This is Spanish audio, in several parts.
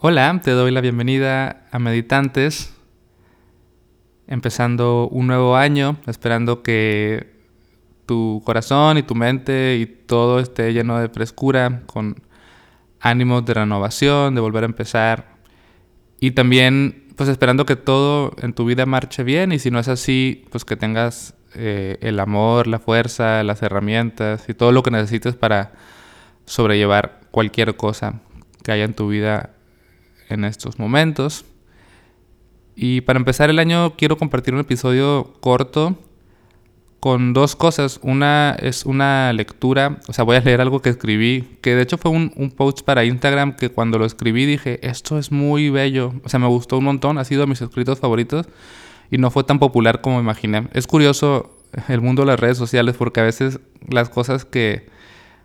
Hola, te doy la bienvenida a Meditantes, empezando un nuevo año, esperando que tu corazón y tu mente y todo esté lleno de frescura, con ánimos de renovación, de volver a empezar. Y también pues esperando que todo en tu vida marche bien y si no es así, pues que tengas eh, el amor, la fuerza, las herramientas y todo lo que necesites para sobrellevar cualquier cosa que haya en tu vida en estos momentos. Y para empezar el año quiero compartir un episodio corto con dos cosas. Una es una lectura, o sea, voy a leer algo que escribí, que de hecho fue un, un, post para Instagram que cuando lo escribí dije, esto es muy bello, o sea, me gustó un montón, ha sido de mis escritos favoritos y no fue tan popular como imaginé. Es curioso el mundo de las redes sociales porque a veces las cosas que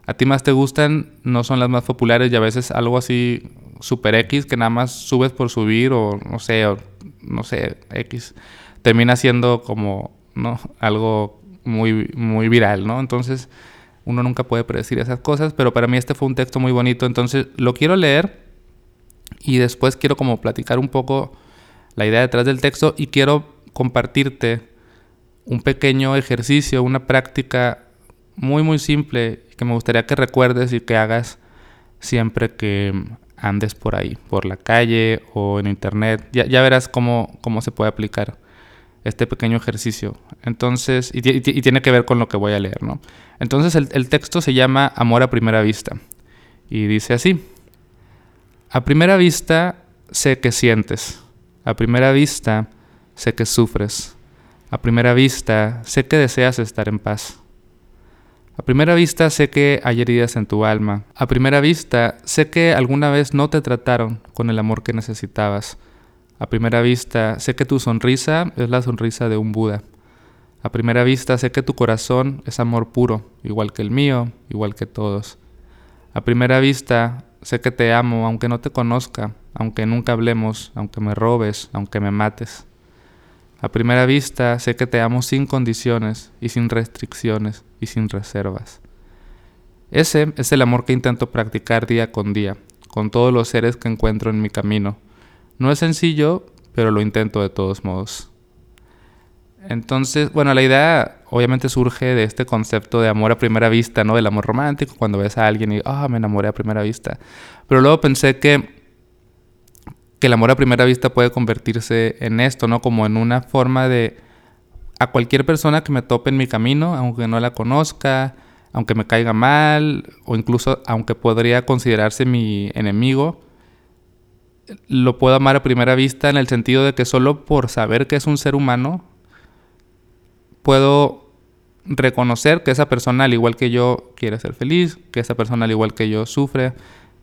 a ti más te gustan no son las más populares y a veces algo así super X que nada más subes por subir o no sé, o, no sé, X, termina siendo como, ¿no? Algo muy, muy viral, ¿no? Entonces, uno nunca puede predecir esas cosas, pero para mí este fue un texto muy bonito, entonces lo quiero leer y después quiero como platicar un poco la idea detrás del texto y quiero compartirte un pequeño ejercicio, una práctica muy muy simple que me gustaría que recuerdes y que hagas siempre que andes por ahí, por la calle o en internet. Ya, verás cómo, cómo se puede aplicar este pequeño ejercicio. Entonces, y, tiene que ver con lo que voy a leer, ¿no? Entonces el texto se llama Amor a primera vista y dice así. A primera vista sé que sientes. A primera vista sé que sufres. A primera vista sé que deseas estar en paz. A primera vista sé que hay heridas en tu alma. A primera vista sé que alguna vez no te trataron con el amor que necesitabas. A primera vista sé que tu sonrisa es la sonrisa de un Buda. A primera vista sé que tu corazón es amor puro, igual que el mío, igual que todos. A primera vista sé que te amo aunque no te conozca, aunque nunca hablemos, aunque me robes, aunque me mates. A primera vista sé que te amo sin condiciones y sin restricciones y sin reservas. Ese es el amor que intento practicar día con día, con todos los seres que encuentro en mi camino. No es sencillo, pero lo intento de todos modos. Entonces, bueno, la idea obviamente surge de este concepto de amor a primera vista, ¿no? Del amor romántico, cuando ves a alguien y, ah, me enamoré a primera vista. Pero luego pensé que que el amor a primera vista puede convertirse en esto, ¿no? Como en una forma de a cualquier persona que me tope en mi camino, aunque no la conozca, aunque me caiga mal, o incluso aunque podría considerarse mi enemigo, lo puedo amar a primera vista en el sentido de que solo por saber que es un ser humano, puedo reconocer que esa persona, al igual que yo, quiere ser feliz, que esa persona, al igual que yo, sufre,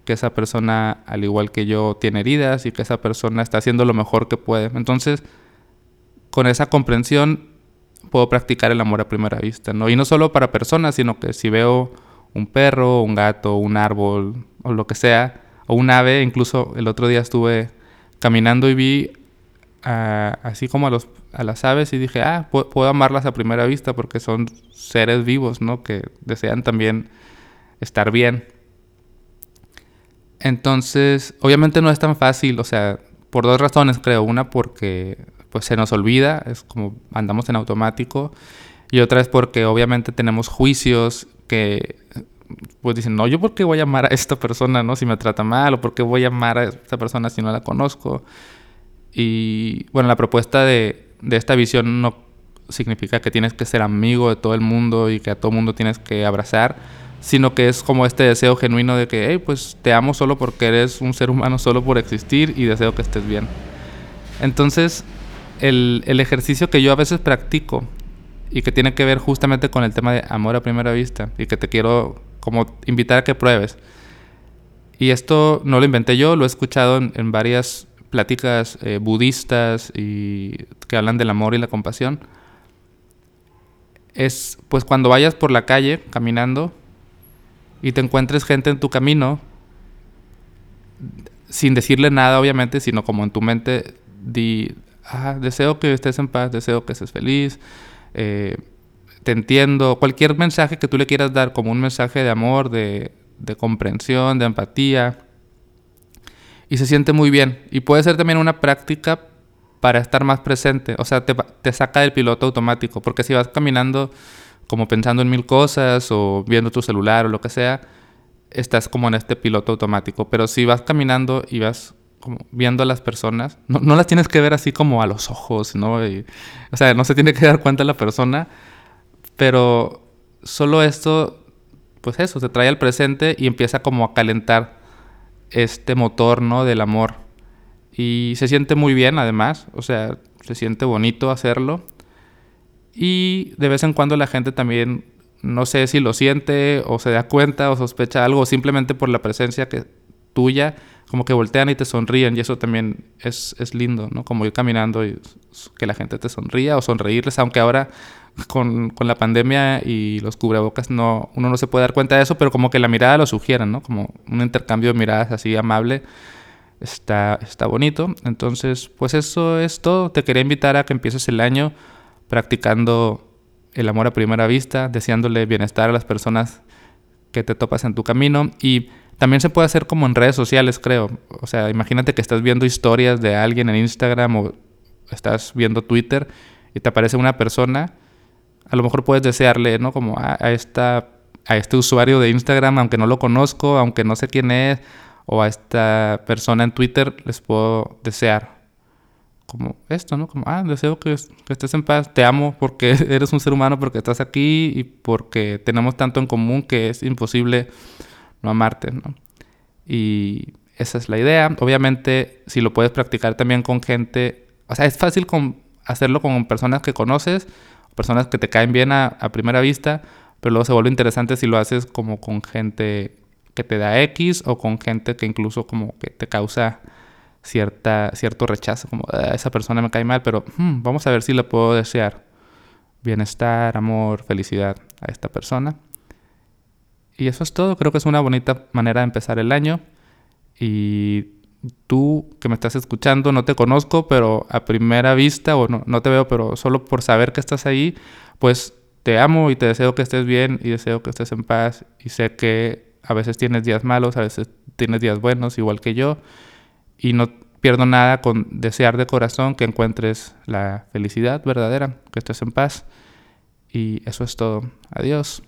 que esa persona, al igual que yo, tiene heridas y que esa persona está haciendo lo mejor que puede. Entonces, con esa comprensión puedo practicar el amor a primera vista, ¿no? Y no solo para personas, sino que si veo un perro, un gato, un árbol o lo que sea, o un ave, incluso el otro día estuve caminando y vi así como a, los, a las aves y dije, ah, puedo amarlas a primera vista porque son seres vivos, ¿no? Que desean también estar bien. Entonces, obviamente no es tan fácil, o sea, por dos razones creo. Una porque pues se nos olvida, es como andamos en automático. Y otra es porque obviamente tenemos juicios que pues dicen, no, yo por qué voy a amar a esta persona, ¿no? Si me trata mal, o por qué voy a amar a esta persona si no la conozco. Y bueno, la propuesta de, de esta visión no significa que tienes que ser amigo de todo el mundo y que a todo el mundo tienes que abrazar, sino que es como este deseo genuino de que, hey, pues te amo solo porque eres un ser humano, solo por existir y deseo que estés bien. Entonces, el, el ejercicio que yo a veces practico y que tiene que ver justamente con el tema de amor a primera vista y que te quiero como invitar a que pruebes. Y esto no lo inventé yo, lo he escuchado en, varias pláticas eh, budistas y que hablan del amor y la compasión. Es pues cuando vayas por la calle caminando y te encuentres gente en tu camino, sin decirle nada obviamente, sino como en tu mente, di, ah, deseo que estés en paz, deseo que estés feliz, eh, te entiendo, cualquier mensaje que tú le quieras dar como un mensaje de amor, de, de comprensión, de empatía. y se siente muy bien. Y puede ser también una práctica para estar más presente, o sea, te, te saca del piloto automático, porque si vas caminando como pensando en mil cosas o viendo tu celular o lo que sea, estás como en este piloto automático. Pero si vas caminando y vas como viendo a las personas, no, no las tienes que ver así como a los ojos, ¿no? o sea, no se tiene que dar cuenta la persona, pero solo esto, pues eso, te trae al presente y empieza como a calentar este motor, ¿no? Del amor. Y se siente muy bien además, o sea, se siente bonito hacerlo. Y de vez en cuando la gente también, no sé si lo siente o se da cuenta o sospecha algo, simplemente por la presencia que, tuya, como que voltean y te sonríen y eso también es, es lindo, ¿no? Como ir caminando y que la gente te sonría o sonreírles, aunque ahora con, con, la pandemia y los cubrebocas no, uno no se puede dar cuenta de eso, pero como que la mirada lo sugiere, ¿no? Como un intercambio de miradas así amable. Está, está bonito. Entonces, pues eso es todo. Te quería invitar a que empieces el año practicando el amor a primera vista, deseándole bienestar a las personas que te topas en tu camino y también se puede hacer como en redes sociales, creo. O sea, imagínate que estás viendo historias de alguien en Instagram o estás viendo Twitter y te aparece una persona, a lo mejor puedes desearle, ¿no? Como a, esta, a este usuario de Instagram, aunque no lo conozco, aunque no sé quién es, o a esta persona en Twitter, les puedo desear como esto, ¿no? Como, ah, deseo que, estés en paz, te amo porque eres un ser humano, porque estás aquí y porque tenemos tanto en común que es imposible no amarte, ¿no? Y esa es la idea. Obviamente, si lo puedes practicar también con gente, o sea, es fácil hacerlo con personas que conoces, personas que te caen bien a, a, primera vista, pero luego se vuelve interesante si lo haces como con gente que te da X o con gente que incluso como que te causa cierta, cierto rechazo, como ah, esa persona me cae mal, pero hmm, vamos a ver si le puedo desear bienestar, amor, felicidad a esta persona. Y eso es todo, creo que es una bonita manera de empezar el año. Y tú que me estás escuchando, no te conozco, pero a primera vista, o no, no te veo, pero solo por saber que estás ahí, pues te amo y te deseo que estés bien y deseo que estés en paz. Y sé que a veces tienes días malos, a veces tienes días buenos, igual que yo. Y no pierdo nada con desear de corazón que encuentres la felicidad verdadera, que estés en paz. Y eso es todo. Adiós.